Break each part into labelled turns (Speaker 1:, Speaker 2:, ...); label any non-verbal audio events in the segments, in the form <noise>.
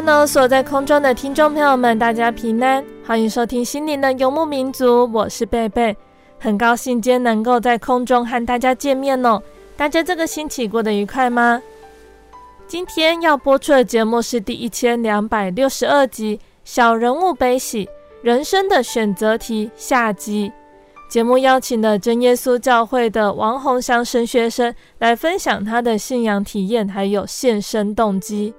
Speaker 1: Hello，所在空中的听众朋友们，大家平安，欢迎收听心灵的游牧民族，我是贝贝，很高兴今天能够在空中和大家见面哦。大家这个星期过得愉快吗？今天要播出的节目是第一千两百六十二集《小人物悲喜人生的选择题》下集。节目邀请了真耶稣教会的王洪祥神学生来分享他的信仰体验，还有献身动机。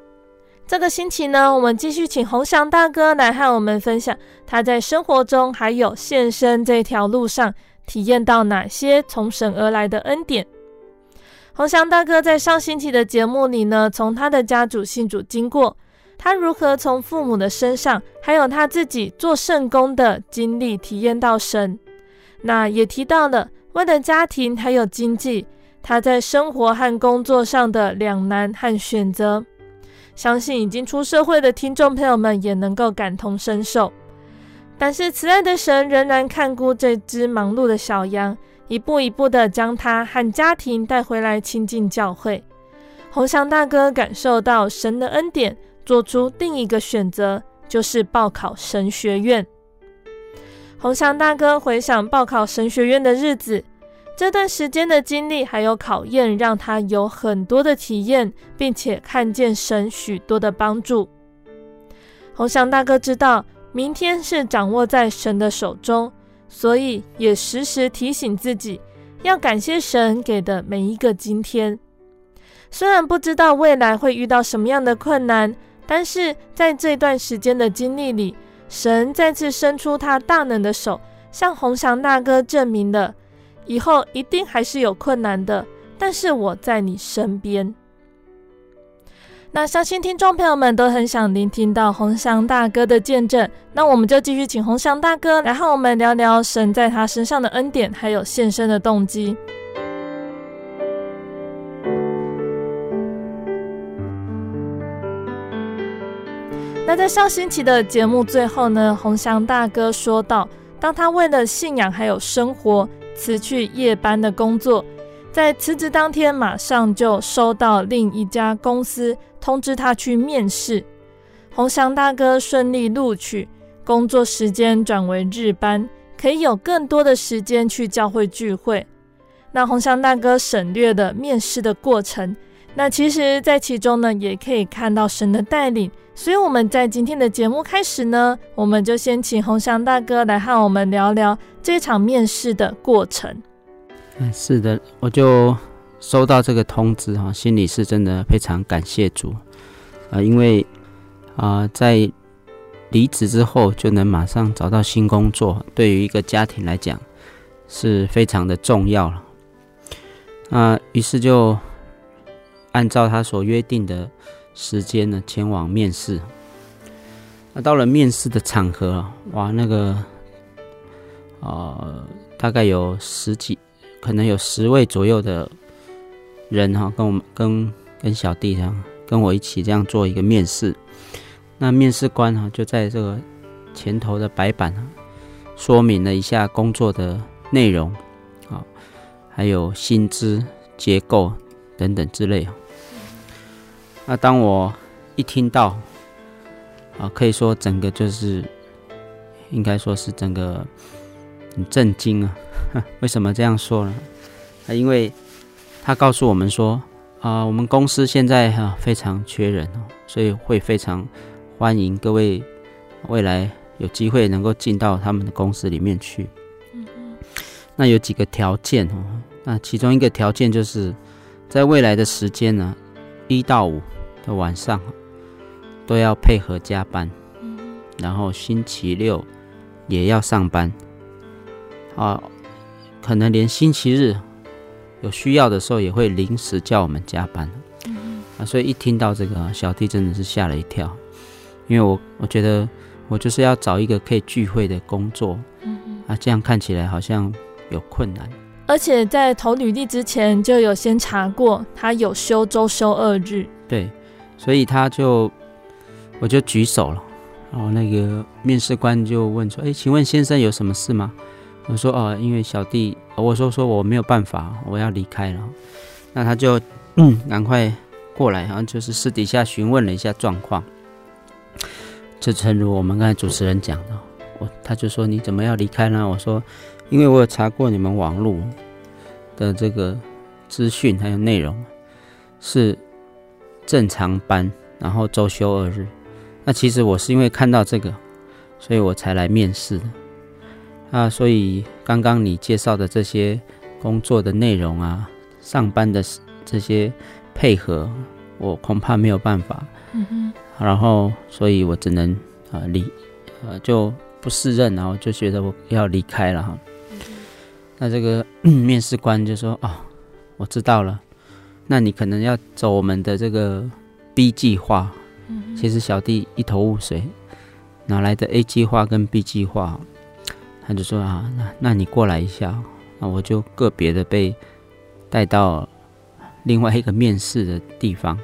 Speaker 1: 这个星期呢，我们继续请鸿祥大哥来和我们分享他在生活中还有献身这条路上体验到哪些从神而来的恩典。鸿祥大哥在上星期的节目里呢，从他的家族信主经过，他如何从父母的身上，还有他自己做圣工的经历体验到神。那也提到了为了家庭还有经济，他在生活和工作上的两难和选择。相信已经出社会的听众朋友们也能够感同身受，但是慈爱的神仍然看顾这只忙碌的小羊，一步一步的将他和家庭带回来亲近教会。鸿祥大哥感受到神的恩典，做出另一个选择，就是报考神学院。鸿祥大哥回想报考神学院的日子。这段时间的经历还有考验，让他有很多的体验，并且看见神许多的帮助。鸿祥大哥知道，明天是掌握在神的手中，所以也时时提醒自己，要感谢神给的每一个今天。虽然不知道未来会遇到什么样的困难，但是在这段时间的经历里，神再次伸出他大能的手，向鸿祥大哥证明了。以后一定还是有困难的，但是我在你身边。那相信听众朋友们都很想聆听到鸿祥大哥的见证，那我们就继续请鸿祥大哥来和我们聊聊神在他身上的恩典，还有献身的动机。那在上星期的节目最后呢，鸿祥大哥说到，当他为了信仰还有生活。辞去夜班的工作，在辞职当天，马上就收到另一家公司通知他去面试。洪祥大哥顺利录取，工作时间转为日班，可以有更多的时间去教会聚会。那洪祥大哥省略了面试的过程，那其实，在其中呢，也可以看到神的带领。所以我们在今天的节目开始呢，我们就先请鸿祥大哥来和我们聊聊这场面试的过程。
Speaker 2: 嗯，是的，我就收到这个通知哈，心里是真的非常感谢主啊，因为啊，在离职之后就能马上找到新工作，对于一个家庭来讲是非常的重要了。啊，于是就按照他所约定的。时间呢，前往面试。那到了面试的场合，哇，那个，呃，大概有十几，可能有十位左右的人哈，跟我们跟跟小弟这样，跟我一起这样做一个面试。那面试官哈，就在这个前头的白板说明了一下工作的内容啊，还有薪资结构等等之类。那当我一听到啊，可以说整个就是应该说是整个很震惊啊！<laughs> 为什么这样说呢？啊，因为他告诉我们说啊，我们公司现在哈非常缺人哦，所以会非常欢迎各位未来有机会能够进到他们的公司里面去。那有几个条件哦，那其中一个条件就是在未来的时间呢，一到五的晚上都要配合加班，然后星期六也要上班啊，可能连星期日。有需要的时候也会临时叫我们加班，啊，所以一听到这个，小弟真的是吓了一跳，因为我我觉得我就是要找一个可以聚会的工作，啊，这样看起来好像有困难。
Speaker 1: 而且在投履历之前就有先查过，他有休周休二日。
Speaker 2: 对，所以他就我就举手了，然后那个面试官就问说：“哎，请问先生有什么事吗？”我说哦，因为小弟，我说说我没有办法，我要离开了。那他就嗯，赶快过来，然后就是私底下询问了一下状况。就诚如我们刚才主持人讲的，我他就说你怎么要离开呢？我说因为我有查过你们网络的这个资讯还有内容，是正常班，然后周休二日。那其实我是因为看到这个，所以我才来面试的。啊，所以刚刚你介绍的这些工作的内容啊，上班的这些配合，我恐怕没有办法。嗯哼。然后，所以我只能啊离，呃就不适任，然后就觉得我要离开了哈。那这个 <clears throat> 面试官就说：“哦，我知道了，那你可能要走我们的这个 B 计划。”嗯。其实小弟一头雾水，哪来的 A 计划跟 B 计划？他就说啊，那那你过来一下，那我就个别的被带到另外一个面试的地方。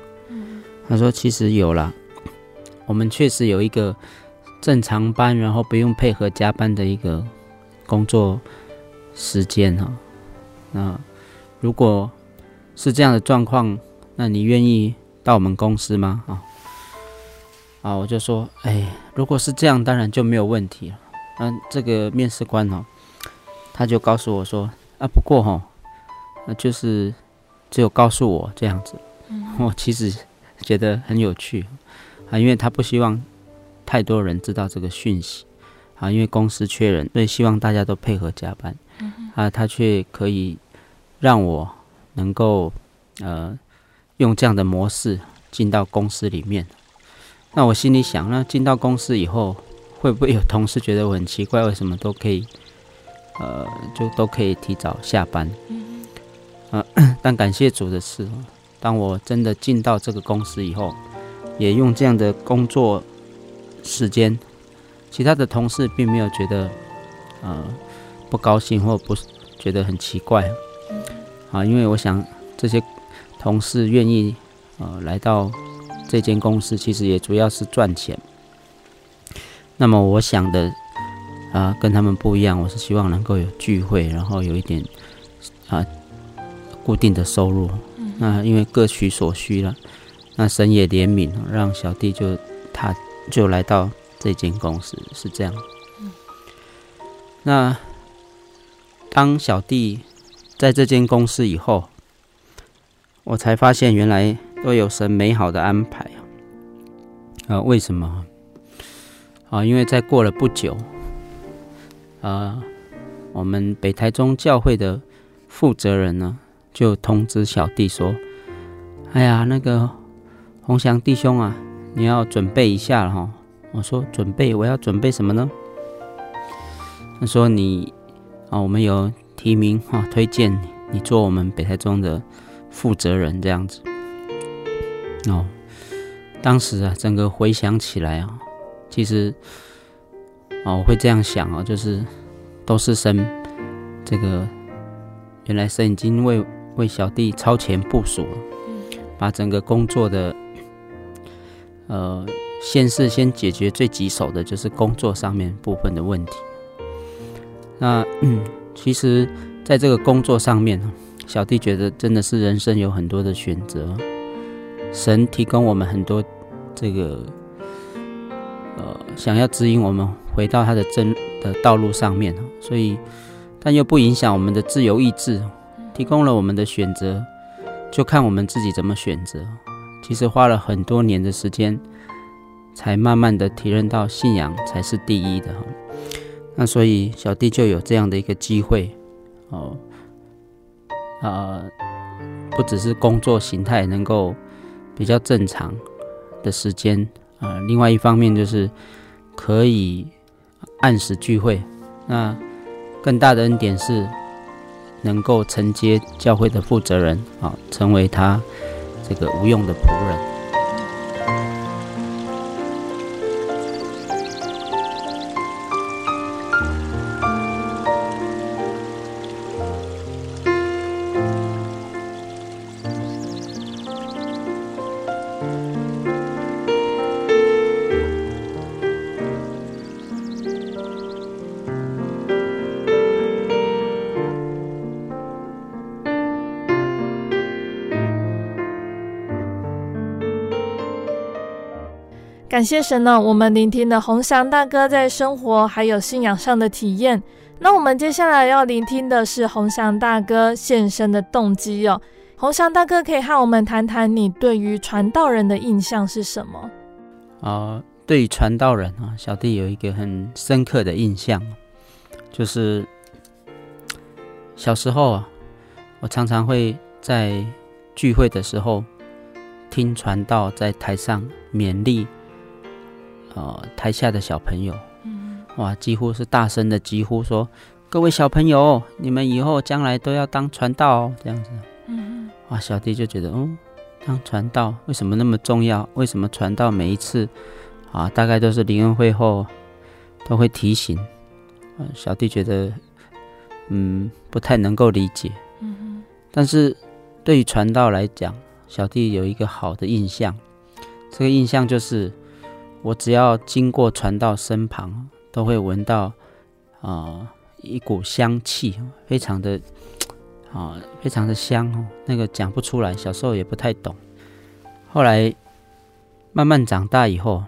Speaker 2: 他说其实有了，我们确实有一个正常班，然后不用配合加班的一个工作时间哈。那如果是这样的状况，那你愿意到我们公司吗？啊啊，我就说，哎，如果是这样，当然就没有问题了。嗯，这个面试官哦，他就告诉我说啊，不过哈，那就是只有告诉我这样子。我其实觉得很有趣啊，因为他不希望太多人知道这个讯息啊，因为公司缺人，所以希望大家都配合加班啊，他却可以让我能够呃用这样的模式进到公司里面。那我心里想，那进到公司以后。会不会有同事觉得我很奇怪？为什么都可以，呃，就都可以提早下班？嗯、呃，<coughs> 但感谢主的是，当我真的进到这个公司以后，也用这样的工作时间，其他的同事并没有觉得呃不高兴或不觉得很奇怪啊，因为我想这些同事愿意呃来到这间公司，其实也主要是赚钱。那么我想的啊、呃，跟他们不一样。我是希望能够有聚会，然后有一点啊、呃、固定的收入。那因为各取所需了，那神也怜悯，让小弟就他就来到这间公司，是这样。那当小弟在这间公司以后，我才发现原来都有神美好的安排啊！呃，为什么？啊，因为再过了不久，呃，我们北台中教会的负责人呢，就通知小弟说：“哎呀，那个洪祥弟兄啊，你要准备一下了哈。”我说：“准备？我要准备什么呢？”他说：“你啊，我们有提名哈，推荐你，你做我们北台中的负责人这样子。”哦，当时啊，整个回想起来啊。其实，哦，我会这样想啊，就是都是神这个，原来神已经为为小弟超前部署了，把整个工作的，呃，先是先解决最棘手的，就是工作上面部分的问题。那嗯，其实在这个工作上面，小弟觉得真的是人生有很多的选择，神提供我们很多这个，呃，想要指引我们回到他的真的道路上面，所以但又不影响我们的自由意志，提供了我们的选择，就看我们自己怎么选择。其实花了很多年的时间，才慢慢的体认到信仰才是第一的。那所以小弟就有这样的一个机会，哦，啊，不只是工作形态能够比较正常的时间啊，另外一方面就是可以按时聚会。那更大的恩典是能够承接教会的负责人啊，成为他这个无用的仆人。
Speaker 1: 感谢神呢，我们聆听了洪祥大哥在生活还有信仰上的体验。那我们接下来要聆听的是洪祥大哥献身的动机哦。洪祥大哥可以和我们谈谈你对于传道人的印象是什么？
Speaker 2: 啊、呃，对于传道人啊，小弟有一个很深刻的印象，就是小时候啊，我常常会在聚会的时候听传道在台上勉励。呃，台下的小朋友，嗯哇，几乎是大声的疾呼说：“各位小朋友，你们以后将来都要当传道哦。”这样子，嗯，哇，小弟就觉得，哦，当传道为什么那么重要？为什么传道每一次啊，大概都是灵恩会后都会提醒？嗯小弟觉得，嗯，不太能够理解。嗯，但是对于传道来讲，小弟有一个好的印象，这个印象就是。我只要经过传道身旁，都会闻到啊、呃、一股香气，非常的啊、呃、非常的香哦，那个讲不出来，小时候也不太懂，后来慢慢长大以后，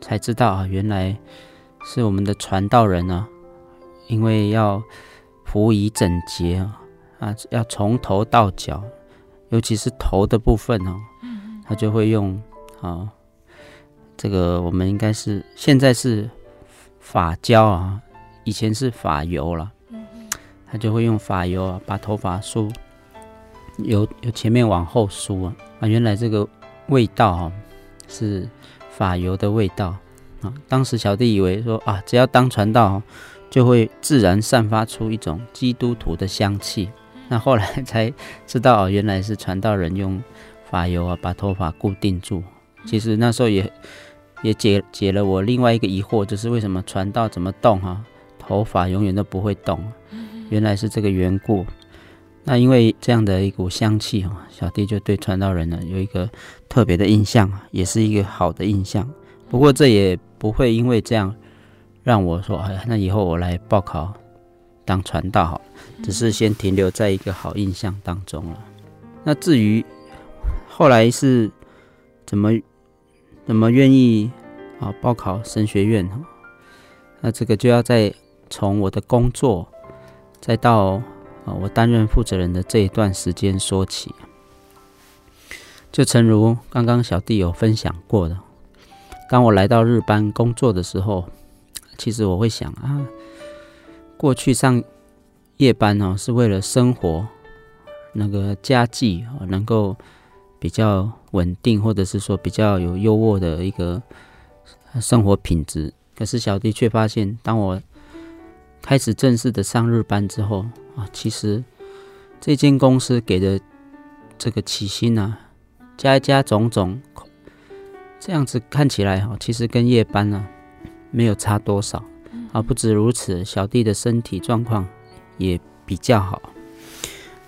Speaker 2: 才知道啊，原来是我们的传道人呢，因为要服仪整洁啊，啊要从头到脚，尤其是头的部分哦，他就会用啊。这个我们应该是现在是发胶啊，以前是发油了。他就会用发油啊，把头发梳，由由前面往后梳啊。啊，原来这个味道啊，是发油的味道啊。当时小弟以为说啊，只要当传道，就会自然散发出一种基督徒的香气。那后来才知道，原来是传道人用发油啊，把头发固定住。其实那时候也。也解解了我另外一个疑惑，就是为什么传道怎么动哈，头发永远都不会动，原来是这个缘故。那因为这样的一股香气哈，小弟就对传道人呢有一个特别的印象，也是一个好的印象。不过这也不会因为这样让我说，哎呀，那以后我来报考当传道好，只是先停留在一个好印象当中了。那至于后来是怎么？怎么愿意啊报考神学院？那这个就要再从我的工作，再到啊我担任负责人的这一段时间说起。就诚如刚刚小弟有分享过的，当我来到日班工作的时候，其实我会想啊，过去上夜班哦，是为了生活，那个家计能够比较。稳定，或者是说比较有优渥的一个生活品质。可是小弟却发现，当我开始正式的上日班之后啊，其实这间公司给的这个起薪啊，加加种种，这样子看起来哈，其实跟夜班呢没有差多少啊。不止如此，小弟的身体状况也比较好，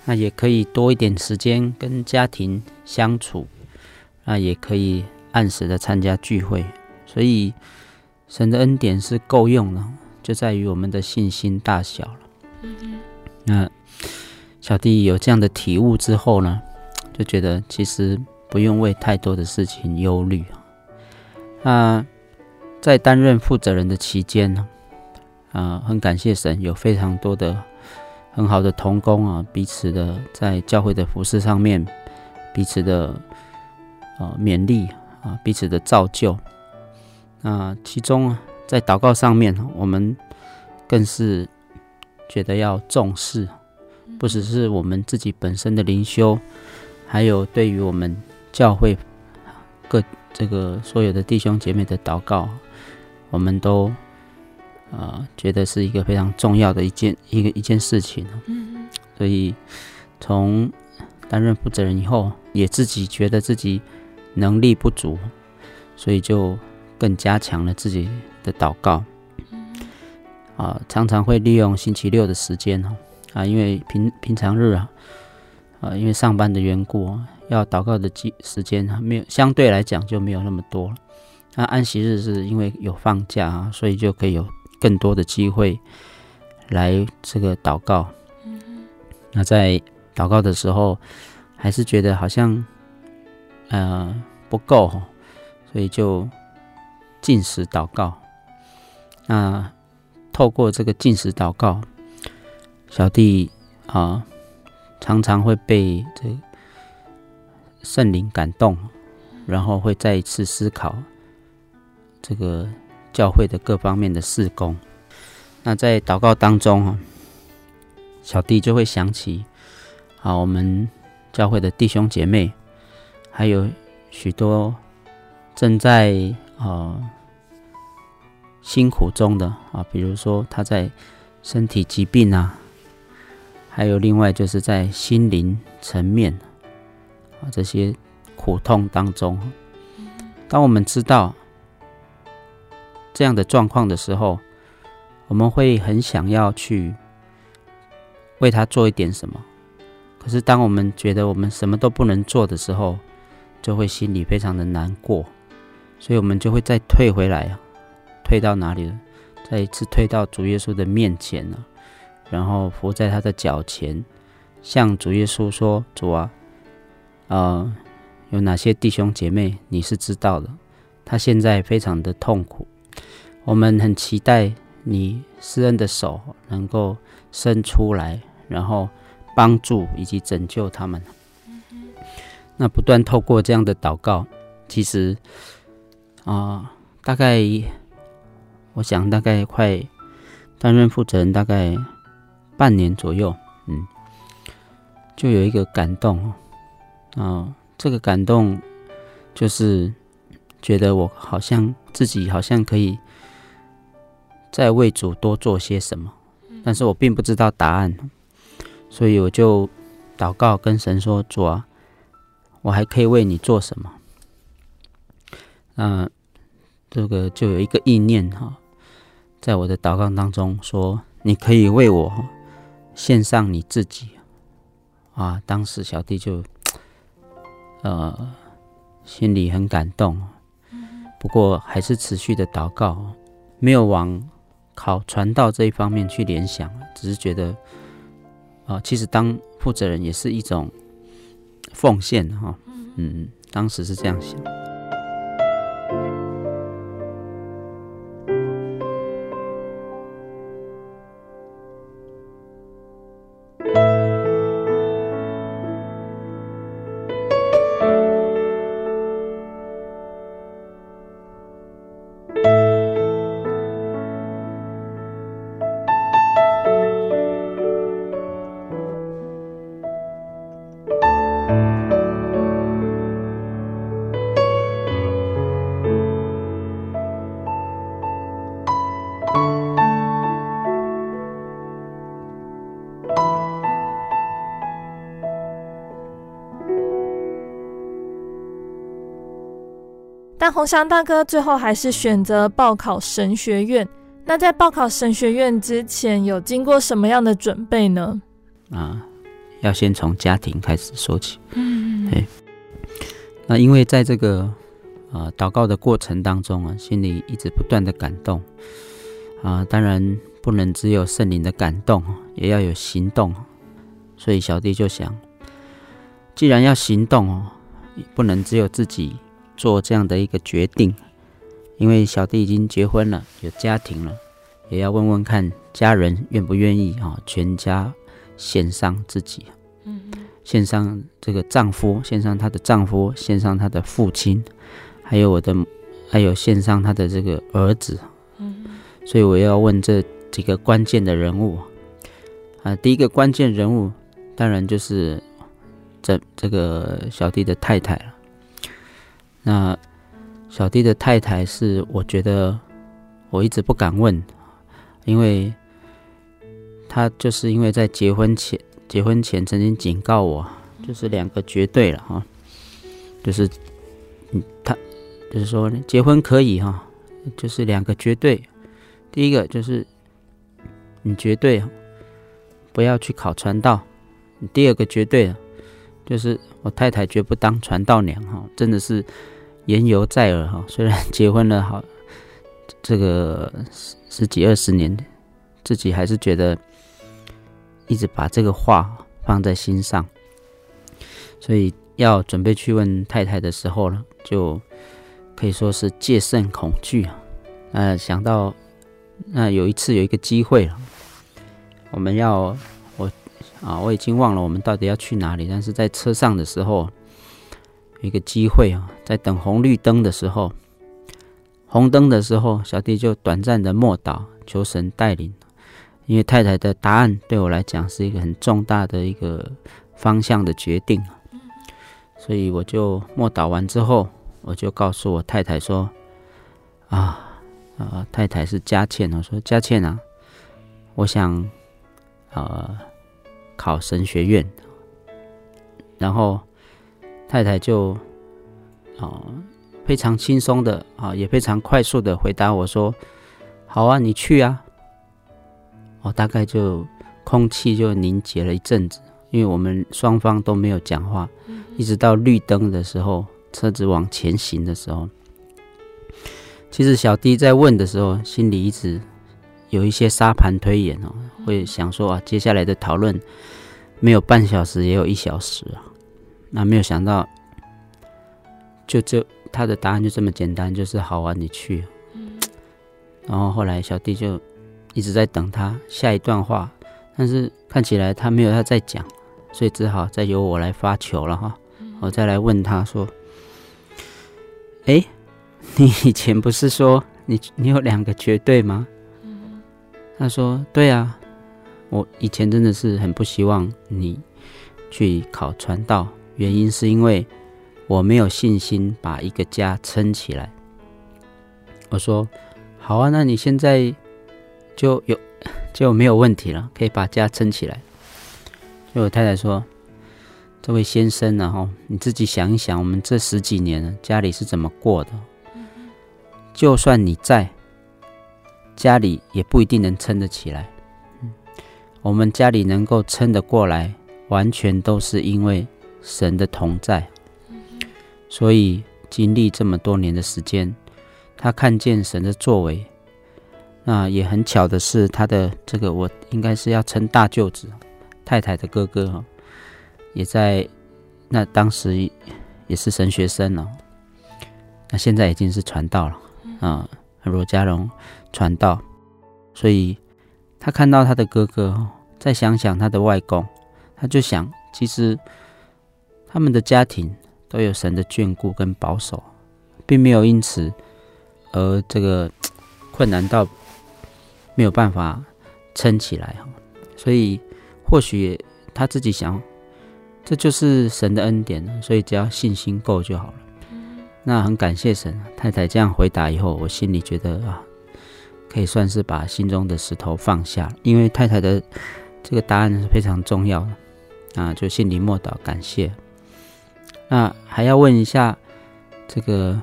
Speaker 2: 那也可以多一点时间跟家庭相处。那也可以按时的参加聚会，所以神的恩典是够用的，就在于我们的信心大小了。那小弟有这样的体悟之后呢，就觉得其实不用为太多的事情忧虑。那在担任负责人的期间呢，啊，很感谢神，有非常多的很好的同工啊，彼此的在教会的服事上面，彼此的啊勉励啊，彼此的造就。那其中啊，在祷告上面，我们更是觉得要重视。不只是我们自己本身的灵修，还有对于我们教会各这个所有的弟兄姐妹的祷告，我们都、呃、觉得是一个非常重要的一件一个一件事情。嗯，所以从担任负责人以后，也自己觉得自己能力不足，所以就更加强了自己的祷告。啊，常常会利用星期六的时间哦啊，因为平平常日啊，啊，因为上班的缘故，要祷告的机时间没有，相对来讲就没有那么多了。那安息日是因为有放假啊，所以就可以有更多的机会来这个祷告。那在祷告的时候，还是觉得好像呃不够，所以就禁食祷告。那透过这个禁食祷告。小弟啊，常常会被这圣灵感动，然后会再一次思考这个教会的各方面的事工。那在祷告当中啊，小弟就会想起啊，我们教会的弟兄姐妹，还有许多正在啊辛苦中的啊，比如说他在身体疾病啊。还有另外就是在心灵层面啊，这些苦痛当中，当我们知道这样的状况的时候，我们会很想要去为他做一点什么。可是当我们觉得我们什么都不能做的时候，就会心里非常的难过，所以我们就会再退回来啊，退到哪里？再一次退到主耶稣的面前了。然后伏在他的脚前，向主耶稣说：“主啊，呃，有哪些弟兄姐妹你是知道的？他现在非常的痛苦，我们很期待你施恩的手能够伸出来，然后帮助以及拯救他们。那不断透过这样的祷告，其实啊、大概我想大概快担任负责人大概。”半年左右，嗯，就有一个感动，啊，这个感动就是觉得我好像自己好像可以再为主多做些什么，但是我并不知道答案，所以我就祷告跟神说：“主啊，我还可以为你做什么？”那这个就有一个意念哈，在我的祷告当中说：“你可以为我。”献上你自己啊！当时小弟就呃心里很感动，不过还是持续的祷告，没有往考传道这一方面去联想，只是觉得啊、呃，其实当负责人也是一种奉献哈。嗯，当时是这样想。
Speaker 1: 但鸿翔大哥最后还是选择报考神学院。那在报考神学院之前，有经过什么样的准备呢？
Speaker 2: 啊，要先从家庭开始说起。嗯，对。那因为在这个啊祷告的过程当中啊，心里一直不断的感动啊。当然，不能只有圣灵的感动，也要有行动。所以小弟就想，既然要行动哦，不能只有自己做这样的一个决定，因为小弟已经结婚了，有家庭了，也要问问看家人愿不愿意啊，全家献上自己，嗯，献上这个丈夫，献上她的丈夫，献上她的父亲，还有我的，还有献上她的这个儿子，嗯，所以我要问这。几个关键的人物。啊，第一个关键人物当然就是这这个小弟的太太了。那小弟的太太是我觉得我一直不敢问，因为他就是因为在结婚前结婚前曾经警告我，就是两个绝对了哈，就是嗯他就是说结婚可以哈，就是两个绝对，第一个就是。你绝对不要去考传道。第二个绝对就是我太太绝不当传道娘哈，真的是言犹在耳哈。虽然结婚了好这个十十几二十年，自己还是觉得一直把这个话放在心上，所以要准备去问太太的时候呢，就可以说是戒慎恐惧啊。呃，想到那有一次有一个机会。我们要我啊，我已经忘了我们到底要去哪里。但是在车上的时候，一个机会啊，在等红绿灯的时候，红灯的时候，小弟就短暂的默祷，求神带领。因为太太的答案对我来讲是一个很重大的一个方向的决定，所以我就默祷完之后，我就告诉我太太说：“啊啊，太太是佳倩，我说佳倩啊，我想。”呃，考神学院，然后太太就啊、呃、非常轻松的啊、呃，也非常快速的回答我说：“好啊，你去啊。”哦，大概就空气就凝结了一阵子，因为我们双方都没有讲话，一直到绿灯的时候，车子往前行的时候，其实小弟在问的时候，心里一直。有一些沙盘推演哦，会想说啊，接下来的讨论没有半小时，也有一小时啊。那没有想到，就这他的答案就这么简单，就是好啊，你去。然后后来小弟就一直在等他下一段话，但是看起来他没有他在讲，所以只好再由我来发球了哈。我再来问他说：“哎，你以前不是说你你有两个绝对吗？”他说：“对啊，我以前真的是很不希望你去考传道，原因是因为我没有信心把一个家撑起来。”我说：“好啊，那你现在就有 <laughs> 就没有问题了，可以把家撑起来。”就我太太说：“这位先生呢？哈，你自己想一想，我们这十几年家里是怎么过的？就算你在。”家里也不一定能撑得起来，我们家里能够撑得过来，完全都是因为神的同在。所以经历这么多年的时间，他看见神的作为。那也很巧的是，他的这个我应该是要称大舅子太太的哥哥哈，也在那当时也是神学生了，那现在已经是传道了啊，罗家荣。传道，所以他看到他的哥哥，再想想他的外公，他就想，其实他们的家庭都有神的眷顾跟保守，并没有因此而这个困难到没有办法撑起来。所以或许他自己想，这就是神的恩典，所以只要信心够就好了。那很感谢神，太太这样回答以后，我心里觉得啊。可以算是把心中的石头放下，因为太太的这个答案是非常重要的啊，就心里默祷感谢。那还要问一下这个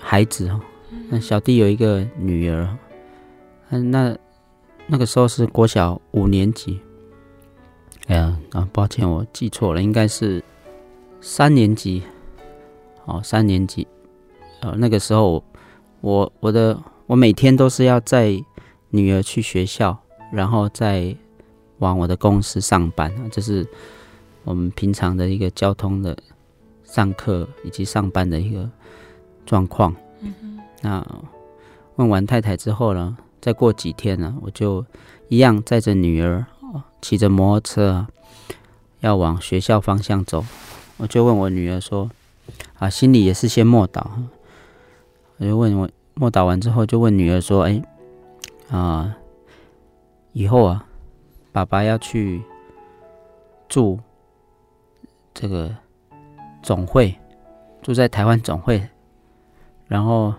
Speaker 2: 孩子哦，那小弟有一个女儿，嗯那那个时候是国小五年级，哎呀啊，抱歉我记错了，应该是三年级，哦，三年级，呃，那个时候我我的。我每天都是要载女儿去学校，然后再往我的公司上班啊，这是我们平常的一个交通的上课以及上班的一个状况。嗯哼。那问完太太之后呢，再过几天呢，我就一样载着女儿，骑着摩托车要往学校方向走。我就问我女儿说：“啊，心里也是先默祷。”我就问我默祷完之后，就问女儿说：“哎，啊，以后啊，爸爸要去住这个总会，住在台湾总会，然后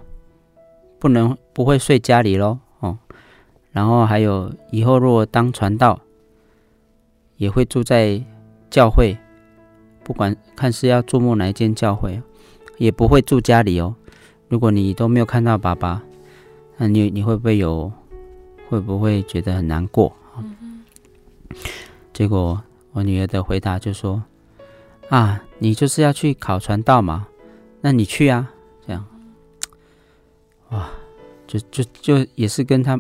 Speaker 2: 不能不会睡家里喽，哦，然后还有以后如果当传道，也会住在教会。”不管看是要注目哪一间教会，也不会住家里哦。如果你都没有看到爸爸，那你你会不会有？会不会觉得很难过？结果我女儿的回答就说：“啊，你就是要去考传道嘛，那你去啊。”这样，哇，就就就也是跟他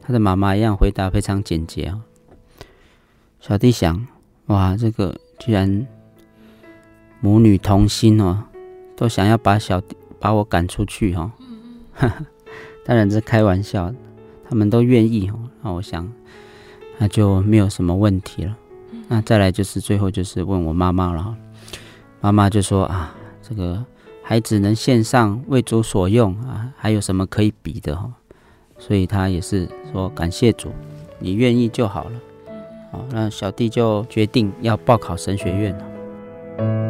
Speaker 2: 他的妈妈一样，回答非常简洁啊。小弟想，哇，这个居然。母女同心哦，都想要把小弟把我赶出去哈、哦，<laughs> 当然是开玩笑，他们都愿意哦。那我想，那就没有什么问题了。那再来就是最后就是问我妈妈了，妈妈就说啊，这个孩子能献上为主所用啊，还有什么可以比的哈？所以他也是说感谢主，你愿意就好了。好，那小弟就决定要报考神学院了。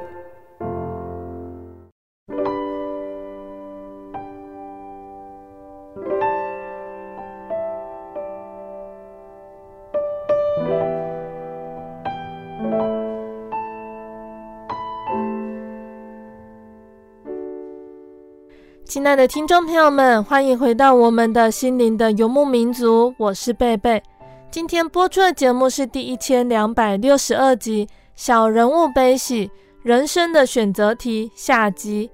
Speaker 1: 亲爱的听众朋友们，欢迎回到我们的心灵的游牧民族，我是贝贝。今天播出的节目是第一千两百六十二集《小人物悲喜：人生的选择题》下集。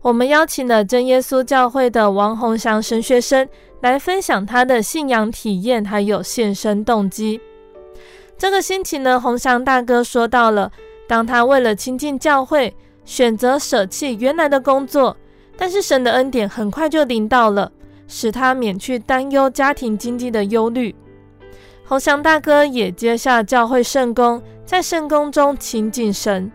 Speaker 1: 我们邀请了真耶稣教会的王洪祥神学生来分享他的信仰体验，还有献身动机。这个星期呢，鸿祥大哥说到了，当他为了亲近教会，选择舍弃原来的工作。但是神的恩典很快就临到了，使他免去担忧家庭经济的忧虑。洪祥大哥也接下教会圣工，在圣工中亲近神。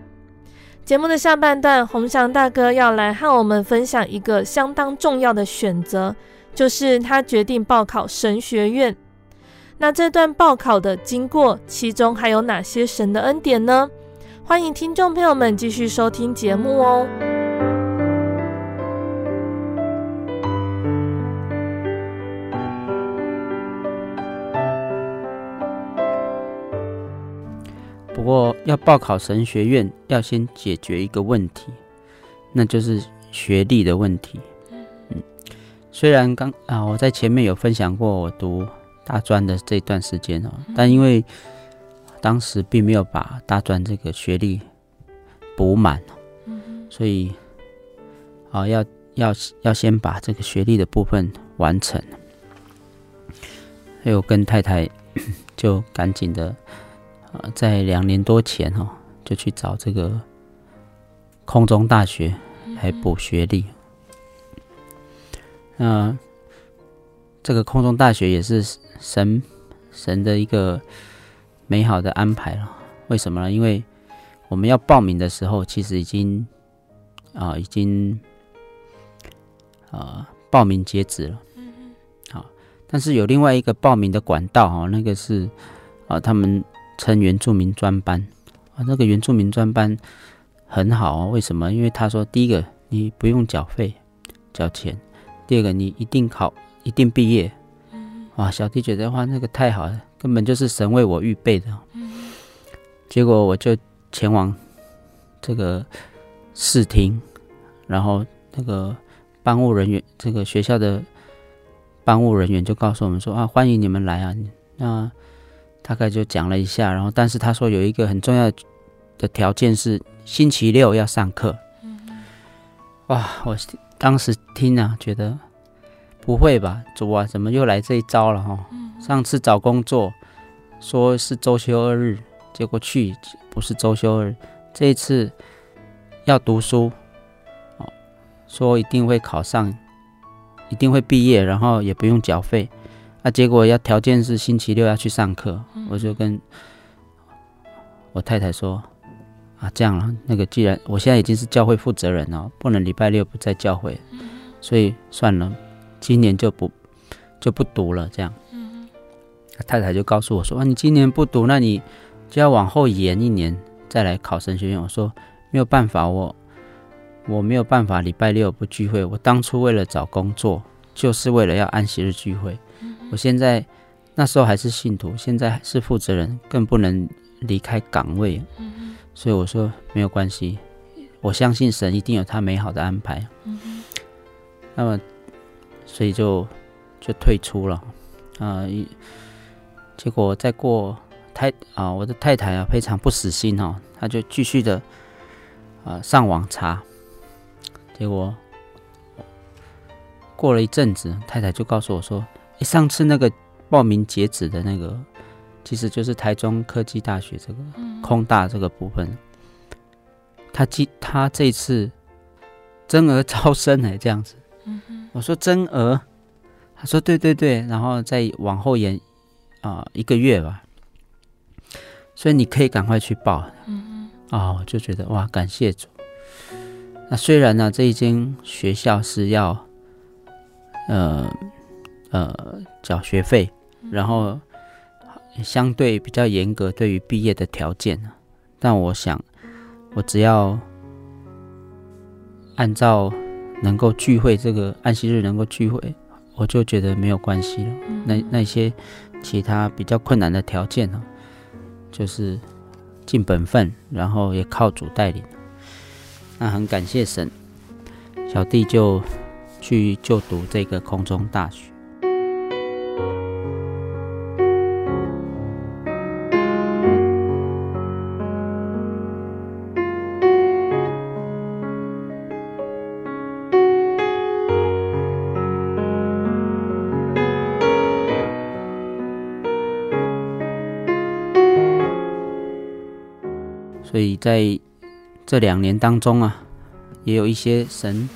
Speaker 1: 节目的下半段，洪祥大哥要来和我们分享一个相当重要的选择，就是他决定报考神学院。那这段报考的经过，其中还有哪些神的恩典呢？欢迎听众朋友们继续收听节目哦。
Speaker 2: 过，要报考神学院，要先解决一个问题，那就是学历的问题。嗯，虽然刚啊，我在前面有分享过我读大专的这段时间哦，但因为当时并没有把大专这个学历补满，所以啊，要要要先把这个学历的部分完成。还有跟太太 <coughs> 就赶紧的。呃，在两年多前哈，就去找这个空中大学来补学历。那这个空中大学也是神神的一个美好的安排了。为什么呢？因为我们要报名的时候，其实已经啊、呃，已经啊、呃，报名截止了。好，但是有另外一个报名的管道哈，那个是啊、呃，他们称原住民专班啊，那个原住民专班很好啊。为什么？因为他说，第一个你不用缴费缴钱，第二个你一定考。一定毕业，哇！小弟觉得哇，那个太好了，根本就是神为我预备的。结果我就前往这个试听，然后那个班务人员，这个学校的班务人员就告诉我们说啊，欢迎你们来啊。那大概就讲了一下，然后但是他说有一个很重要的条件是星期六要上课。哇！我当时听啊，觉得。不会吧，主啊，怎么又来这一招了哈？上次找工作说是周休二日，结果去不是周休二日，这一次要读书，哦，说一定会考上，一定会毕业，然后也不用缴费，啊，结果要条件是星期六要去上课，我就跟我太太说啊，这样了，那个既然我现在已经是教会负责人了，不能礼拜六不在教会，所以算了。今年就不就不读了，这样。嗯，太太就告诉我说：“啊，你今年不读，那你就要往后延一年再来考神学院。”我说：“没有办法，我我没有办法礼拜六不聚会。我当初为了找工作，就是为了要安息日聚会。我现在那时候还是信徒，现在是负责人，更不能离开岗位。所以我说没有关系，我相信神一定有他美好的安排。那么。所以就就退出了，啊、呃，结果再过太啊，我的太太啊非常不死心哦，她就继续的啊、呃、上网查，结果过了一阵子，太太就告诉我说，诶，上次那个报名截止的那个，其实就是台中科技大学这个空大这个部分，他记他这次增额招生哎，这样子。我说增额，他说对对对，然后再往后延啊、呃、一个月吧，所以你可以赶快去报。嗯啊，我就觉得哇，感谢主。那虽然呢，这一间学校是要呃呃缴学费，然后相对比较严格对于毕业的条件，但我想我只要按照。能够聚会，这个安息日能够聚会，我就觉得没有关系了。那那些其他比较困难的条件呢，就是尽本分，然后也靠主带领。那很感谢神，小弟就去就读这个空中大学。在这两年当中啊，也有一些神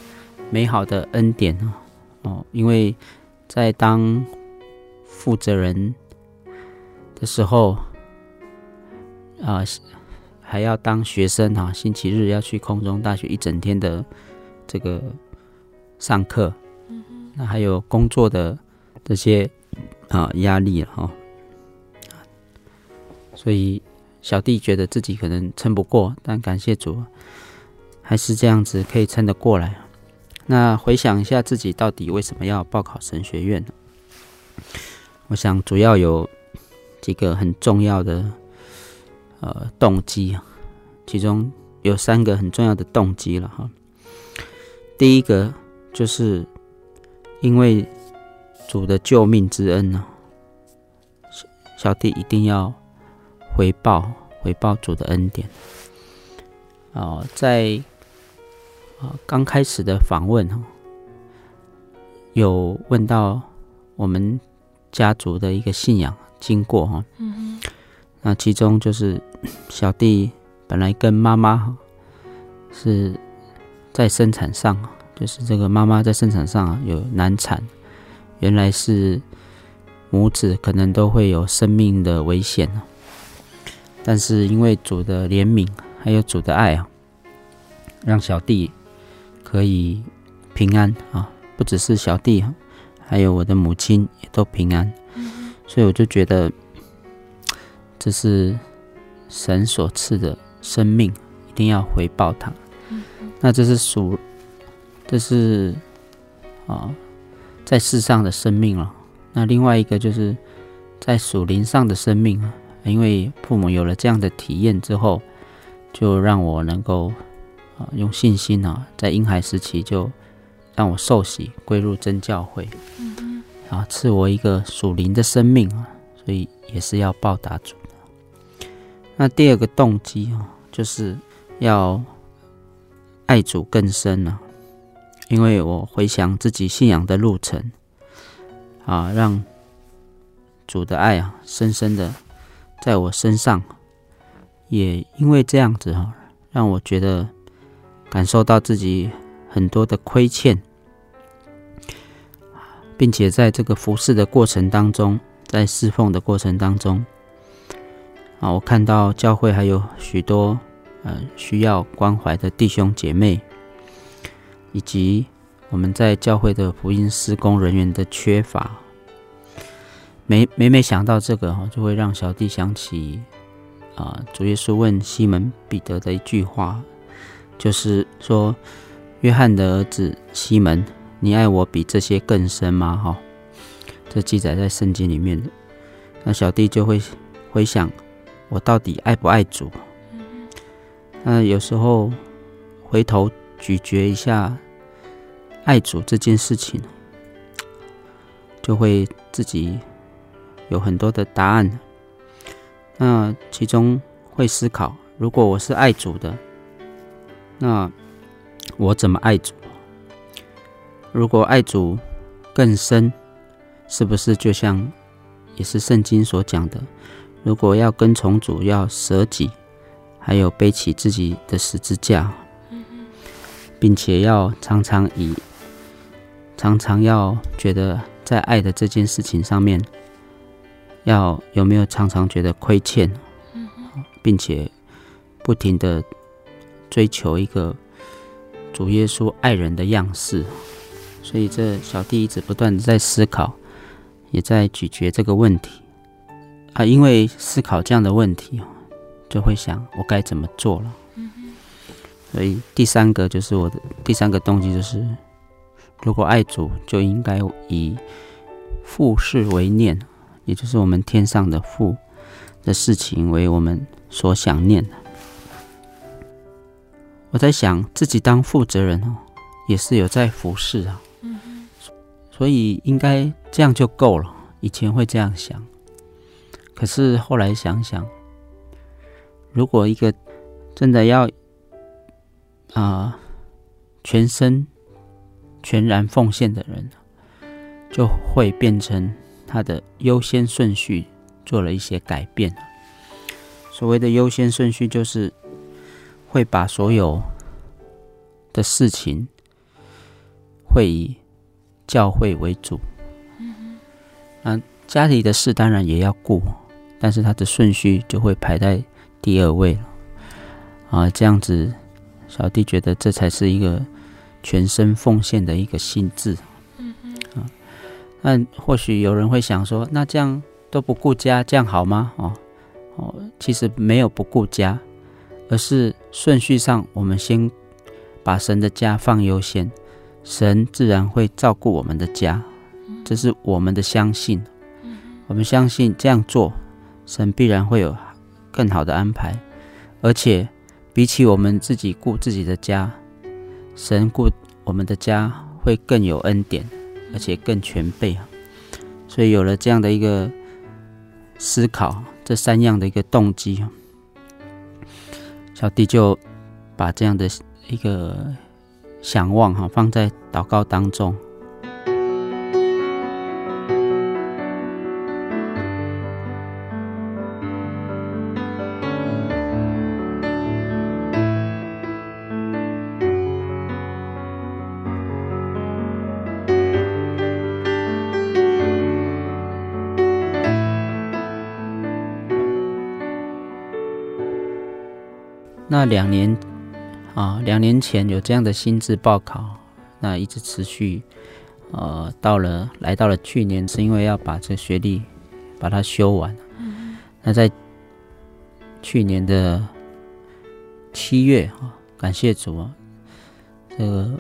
Speaker 2: 美好的恩典哦哦，因为在当负责人的时候啊，还要当学生哈，星期日要去空中大学一整天的这个上课，那还有工作的这些啊压力哈，所以。小弟觉得自己可能撑不过，但感谢主，还是这样子可以撑得过来。那回想一下自己到底为什么要报考神学院呢？我想主要有几个很重要的呃动机，其中有三个很重要的动机了哈。第一个就是因为主的救命之恩呢，小弟一定要。回报回报主的恩典。哦、呃，在啊刚开始的访问哈，有问到我们家族的一个信仰经过哈，嗯，那其中就是 <coughs> 小弟本来跟妈妈是在生产上，就是这个妈妈在生产上有难产，原来是母子可能都会有生命的危险，但是因为主的怜悯还有主的爱啊，让小弟可以平安啊，不只是小弟，还有我的母亲也都平安，所以我就觉得这是神所赐的生命，一定要回报他。那这是属，这是啊，在世上的生命了。那另外一个就是在属灵上的生命啊，因为父母有了这样的体验之后，就让我能够啊用信心啊，在婴孩时期就让我受洗归入真教会，啊赐我一个属灵的生命啊，所以也是要报答主。那第二个动机啊，就是要。爱主更深了，因为我回想自己信仰的路程，啊，让主的爱啊，深深的在我身上，也因为这样子哈，让我觉得感受到自己很多的亏欠，并且在这个服侍的过程当中，在侍奉的过程当中，啊，我看到教会还有许多。呃，需要关怀的弟兄姐妹，以及我们在教会的福音施工人员的缺乏，每每每想到这个哈，就会让小弟想起啊，主耶稣问西门彼得的一句话，就是说：“约翰的儿子西门，你爱我比这些更深吗？”哈，这记载在圣经里面的。那小弟就会回想，我到底爱不爱主？那有时候回头咀嚼一下爱主这件事情，就会自己有很多的答案。那其中会思考：如果我是爱主的，那我怎么爱主？如果爱主更深，是不是就像也是圣经所讲的？如果要跟从主，要舍己。还有背起自己的十字架，并且要常常以常常要觉得在爱的这件事情上面，要有没有常常觉得亏欠，并且不停的追求一个主耶稣爱人的样式，所以这小弟一直不断的在思考，也在咀嚼这个问题。啊，因为思考这样的问题。就会想我该怎么做了，所以第三个就是我的第三个动机就是，如果爱主，就应该以父事为念，也就是我们天上的父的事情为我们所想念的。我在想自己当负责人哦，也是有在服侍啊，所以应该这样就够了。以前会这样想，可是后来想想。如果一个真的要啊、呃、全身全然奉献的人，就会变成他的优先顺序做了一些改变。所谓的优先顺序，就是会把所有的事情会以教会为主。嗯，家里的事当然也要顾，但是他的顺序就会排在。第二位了啊，这样子，小弟觉得这才是一个全身奉献的一个心志。那或许有人会想说，那这样都不顾家，这样好吗？哦哦，其实没有不顾家，而是顺序上，我们先把神的家放优先，神自然会照顾我们的家，这是我们的相信。我们相信这样做，神必然会有。更好的安排，而且比起我们自己顾自己的家，神顾我们的家会更有恩典，而且更全备啊。所以有了这样的一个思考，这三样的一个动机啊，小弟就把这样的一个想望哈放在祷告当中。两年啊，两年前有这样的心智报考，那一直持续，呃，到了来到了去年，是因为要把这学历把它修完。那在去年的七月啊，感谢主啊，这个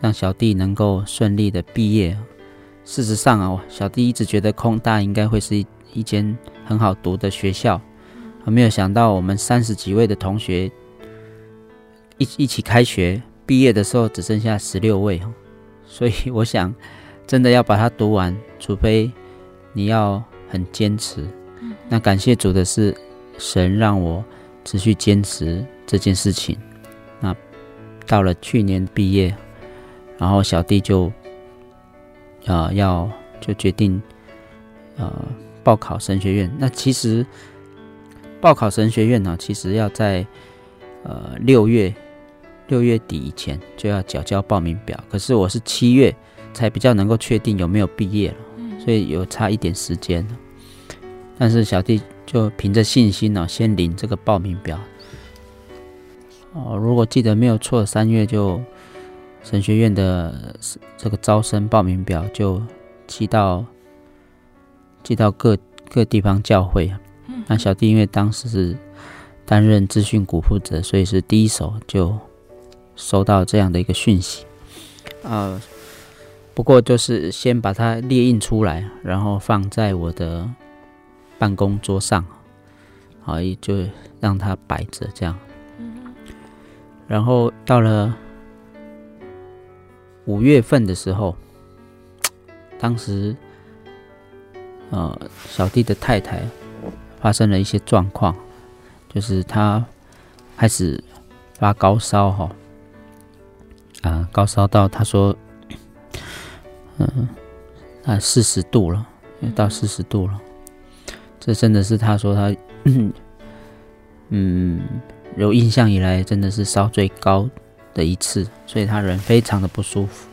Speaker 2: 让小弟能够顺利的毕业。事实上啊，小弟一直觉得空大应该会是一一间很好读的学校，没有想到我们三十几位的同学一一起开学毕业的时候只剩下十六位，所以 <laughs> 我想真的要把它读完，除非你要很坚持。那感谢主的是，神让我持续坚持这件事情。那到了去年毕业，然后小弟就。啊、呃，要就决定，呃，报考神学院。那其实报考神学院呢，其实要在呃六月六月底以前就要缴交报名表。可是我是七月才比较能够确定有没有毕业了，所以有差一点时间。但是小弟就凭着信心呢，先领这个报名表。哦，如果记得没有错，三月就。神学院的这个招生报名表就寄到寄到各各地方教会。那小弟因为当时是担任资讯股负责，所以是第一手就收到这样的一个讯息。呃，不过就是先把它列印出来，然后放在我的办公桌上，好，也就让它摆着这样。然后到了。五月份的时候，当时，呃，小弟的太太发生了一些状况，就是她开始发高烧哈，啊、呃，高烧到他说，嗯，啊，四十度了，到四十度了，这真的是他说他，<coughs> 嗯，有印象以来真的是烧最高的一次，所以他人非常的不舒服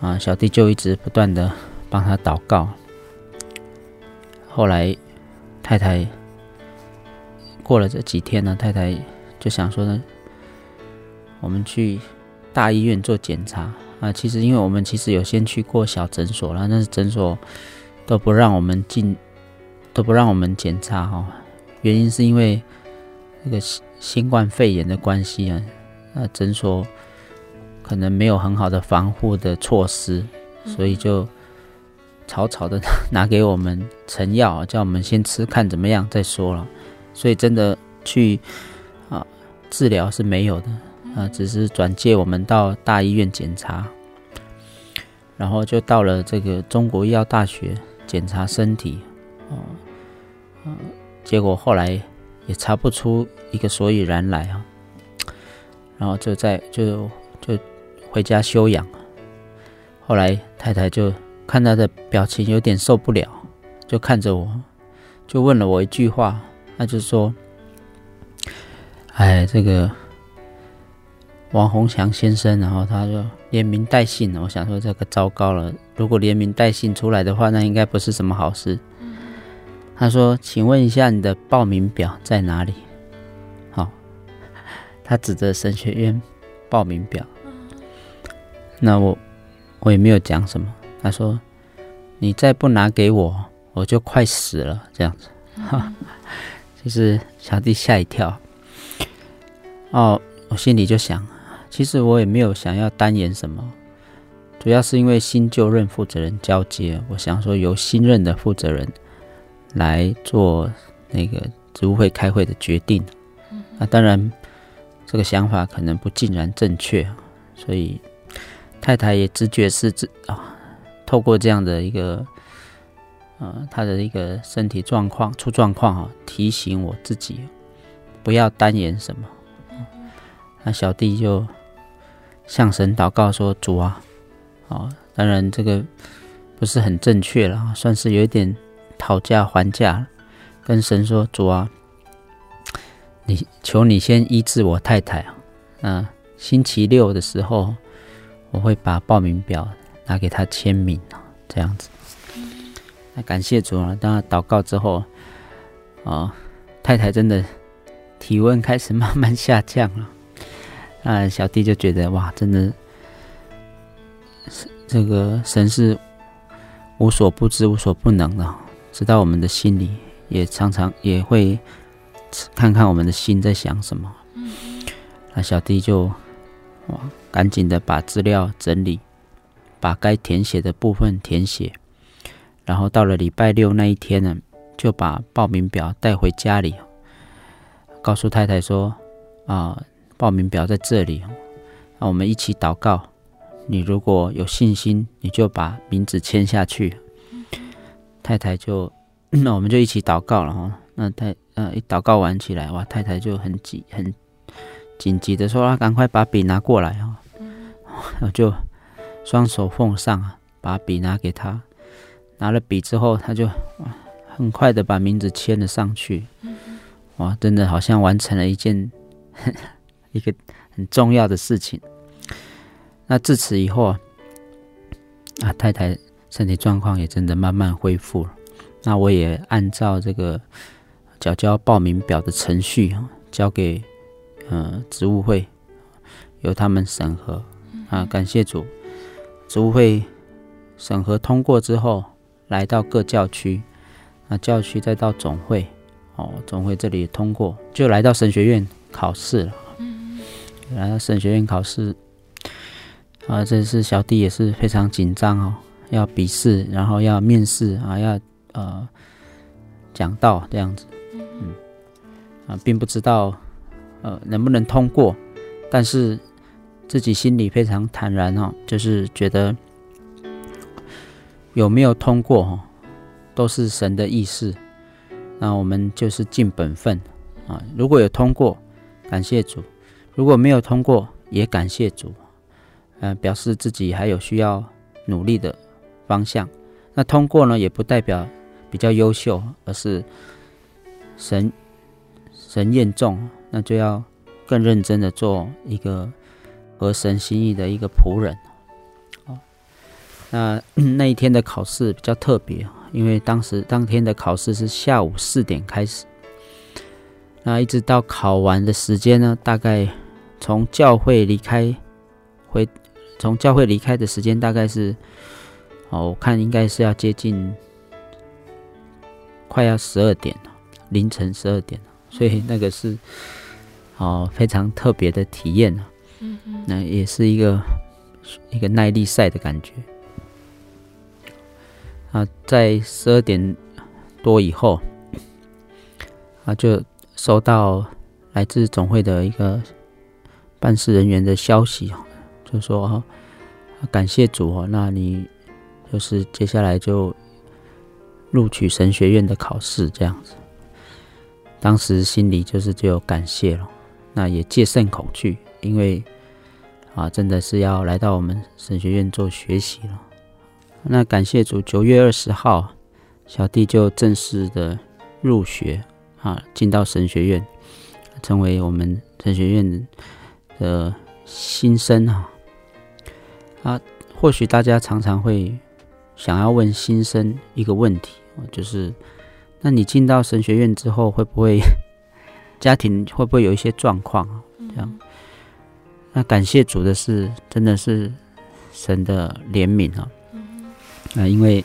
Speaker 2: 啊。小弟就一直不断的帮他祷告。后来太太过了这几天呢，太太就想说呢，我们去大医院做检查啊。其实因为我们其实有先去过小诊所了，但是诊所都不让我们进，都不让我们检查哈。原因是因为那个新冠肺炎的关系啊。那诊所可能没有很好的防护的措施，所以就草草的拿给我们成药，叫我们先吃看怎么样再说了。所以真的去啊治疗是没有的啊，只是转介我们到大医院检查，然后就到了这个中国医药大学检查身体，哦，啊，结果后来也查不出一个所以然来啊。然后就在就就回家休养。后来太太就看他的表情有点受不了，就看着我，就问了我一句话，那就说：“哎，这个王洪祥先生，然后他说连名带姓，我想说这个糟糕了，如果连名带姓出来的话，那应该不是什么好事。”他说：“请问一下，你的报名表在哪里？”好他指着神学院报名表，那我我也没有讲什么。他说：“你再不拿给我，我就快死了。”这样子，哈，<laughs> 就是小弟吓一跳。哦，我心里就想，其实我也没有想要单言什么，主要是因为新旧任负责人交接，我想说由新任的负责人来做那个职务会开会的决定。那当然。这个想法可能不尽然正确，所以太太也直觉是自啊，透过这样的一个呃，他的一个身体状况出状况哈，提醒我自己不要单言什么。那小弟就向神祷告说：“主啊，啊，当然这个不是很正确了，算是有一点讨价还价，跟神说：主啊。”你求你先医治我太太啊！那星期六的时候，我会把报名表拿给他签名啊，这样子。那感谢主啊！当他祷告之后啊，太太真的体温开始慢慢下降了。啊，小弟就觉得哇，真的，这个神是无所不知、无所不能的，知道我们的心里，也常常也会看看我们的心在想什么。那小弟就哇，赶紧的把资料整理，把该填写的部分填写，然后到了礼拜六那一天呢，就把报名表带回家里，告诉太太说：“啊，报名表在这里，那我们一起祷告。你如果有信心，你就把名字签下去。”太太就，<clears throat> 那我们就一起祷告了哈。那太呃一祷告完起来，哇，太太就很急很。紧急的说：“啊，赶快把笔拿过来啊！”我就双手奉上，把笔拿给他。拿了笔之后，他就很快的把名字签了上去。哇，真的好像完成了一件一个很重要的事情。那自此以后啊，啊，太太身体状况也真的慢慢恢复了。那我也按照这个缴交报名表的程序啊，交给。呃，职务会由他们审核啊，感谢主，职务会审核通过之后，来到各教区，那教区再到总会，哦，总会这里通过，就来到神学院考试了。嗯，来到神学院考试，啊，这次小弟也是非常紧张哦，要笔试，然后要面试啊，要呃讲道这样子，嗯，啊，并不知道。呃，能不能通过？但是自己心里非常坦然哦，就是觉得有没有通过哦，都是神的意思。那我们就是尽本分啊。如果有通过，感谢主；如果没有通过，也感谢主。呃，表示自己还有需要努力的方向。那通过呢，也不代表比较优秀，而是神神验中。那就要更认真的做一个合神心意的一个仆人。哦，那 <coughs> 那一天的考试比较特别，因为当时当天的考试是下午四点开始，那一直到考完的时间呢，大概从教会离开回从教会离开的时间大概是，哦，我看应该是要接近快要十二点了，凌晨十二点了，所以那个是。哦，非常特别的体验啊。嗯嗯，那也是一个一个耐力赛的感觉。啊，在十二点多以后，啊，就收到来自总会的一个办事人员的消息，就说感谢主哦，那你就是接下来就录取神学院的考试这样子。当时心里就是就有感谢了。那也戒慎恐惧，因为啊，真的是要来到我们神学院做学习了。那感谢主，九月二十号，小弟就正式的入学啊，进到神学院，成为我们神学院的心声啊。啊，或许大家常常会想要问新生一个问题，就是，那你进到神学院之后会不会？家庭会不会有一些状况啊？这样，那感谢主的是，真的是神的怜悯啊！啊，因为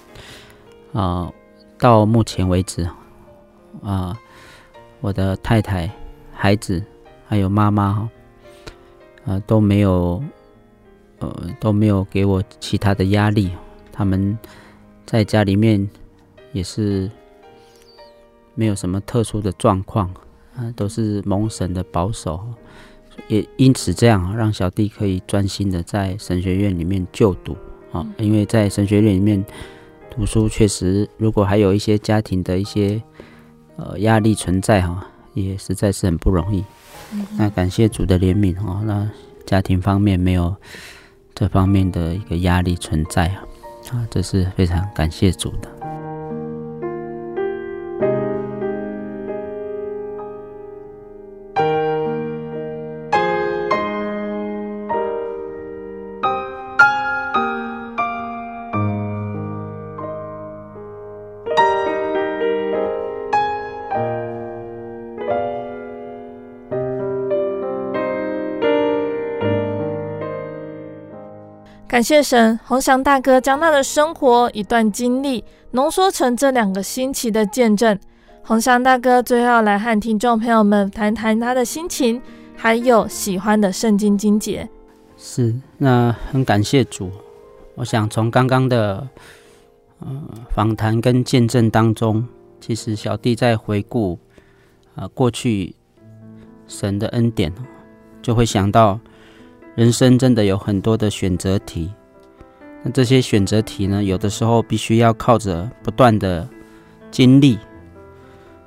Speaker 2: 啊，到目前为止啊，我的太太、孩子还有妈妈哈，啊都没有呃都没有给我其他的压力，他们在家里面也是没有什么特殊的状况。啊，都是蒙神的保守，也因此这样让小弟可以专心的在神学院里面就读啊。因为在神学院里面读书，确实如果还有一些家庭的一些呃压力存在哈，也实在是很不容易。那感谢主的怜悯哦，那家庭方面没有这方面的一个压力存在啊，啊，这是非常感谢主的。
Speaker 1: 感谢神，洪翔大哥将他的生活一段经历浓缩成这两个星期的见证。洪翔大哥最后来和听众朋友们谈谈他的心情，还有喜欢的圣经经节。
Speaker 2: 是，那很感谢主。我想从刚刚的呃访谈跟见证当中，其实小弟在回顾啊、过去神的恩典，就会想到。人生真的有很多的选择题，那这些选择题呢，有的时候必须要靠着不断的经历，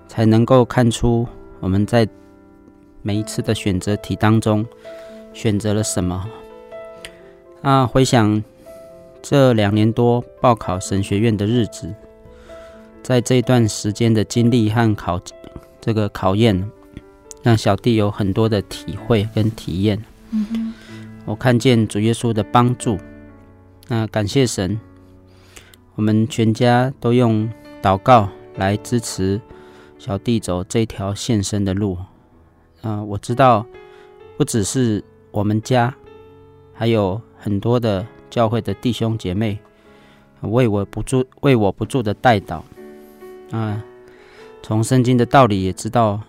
Speaker 2: 才能够看出我们在每一次的选择题当中选择了什么。啊，回想这两年多报考神学院的日子，在这段时间的经历和考这个考验，让小弟有很多的体会跟体验。嗯哼。我看见主耶稣的帮助，那感谢神，我们全家都用祷告来支持小弟走这条献身的路。啊，我知道不只是我们家，还有很多的教会的弟兄姐妹为我不住、为我不住的代祷。啊，从圣经的道理也知道，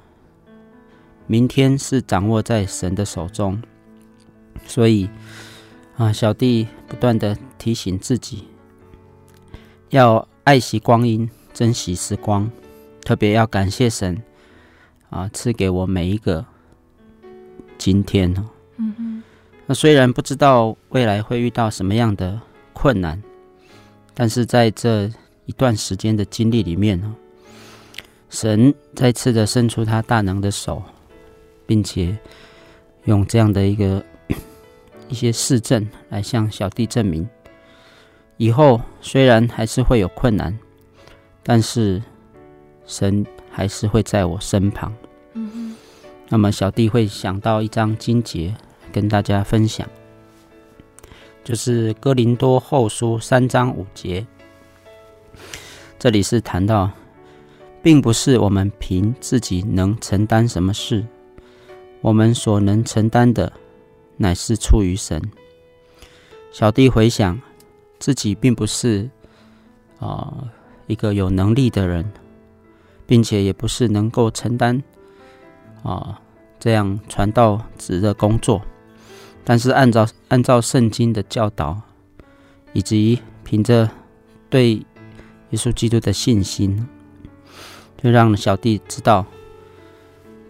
Speaker 2: 明天是掌握在神的手中。所以啊，小弟不断的提醒自己，要爱惜光阴，珍惜时光，特别要感谢神啊，赐给我每一个今天哦。嗯哼。那虽然不知道未来会遇到什么样的困难，但是在这一段时间的经历里面呢，神再次的伸出他大能的手，并且用这样的一个。一些事证来向小弟证明，以后虽然还是会有困难，但是神还是会在我身旁。嗯。那么小弟会想到一张经节跟大家分享，就是哥林多后书三章五节。这里是谈到，并不是我们凭自己能承担什么事，我们所能承担的。乃是出于神。小弟回想，自己并不是啊、一个有能力的人，并且也不是能够承担啊、这样传道职的工作。但是按照按照圣经的教导，以及凭着对耶稣基督的信心，就让小弟知道，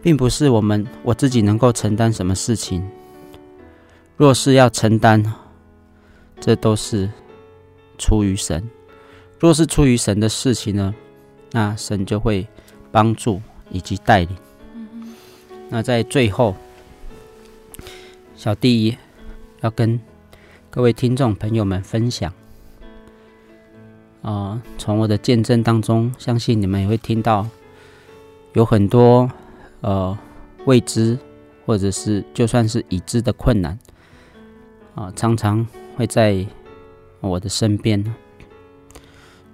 Speaker 2: 并不是我们我自己能够承担什么事情。若是要承担，这都是出于神。若是出于神的事情呢，那神就会帮助以及带领。那在最后，小弟要跟各位听众朋友们分享，啊、从我的见证当中，相信你们也会听到有很多呃未知或者是就算是已知的困难。啊，常常会在我的身边，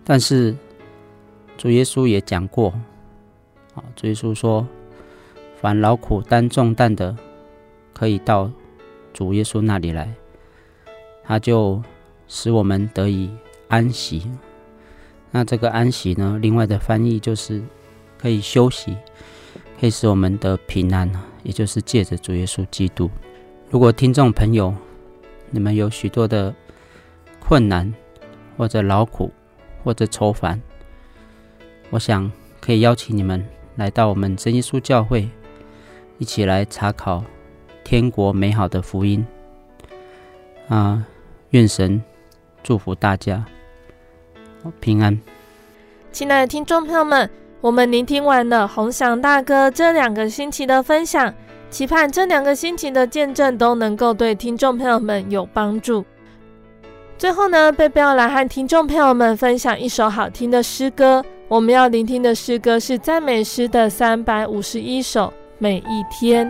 Speaker 2: 但是主耶稣也讲过，啊，主耶稣说，凡劳苦担重担的，可以到主耶稣那里来，他就使我们得以安息。那这个安息呢，另外的翻译就是可以休息，可以使我们得平安，也就是借着主耶稣基督。如果听众朋友，你们有许多的困难，或者劳苦，或者愁烦，我想可以邀请你们来到我们真耶稣教会，一起来查考天国美好的福音。啊，愿神祝福大家平安。
Speaker 1: 亲爱的听众朋友们，我们聆听完了鸿翔大哥这两个星期的分享。期盼这两个心情的见证都能够对听众朋友们有帮助。最后呢，贝贝要来和听众朋友们分享一首好听的诗歌。我们要聆听的诗歌是赞美诗的三百五十一首，每一天。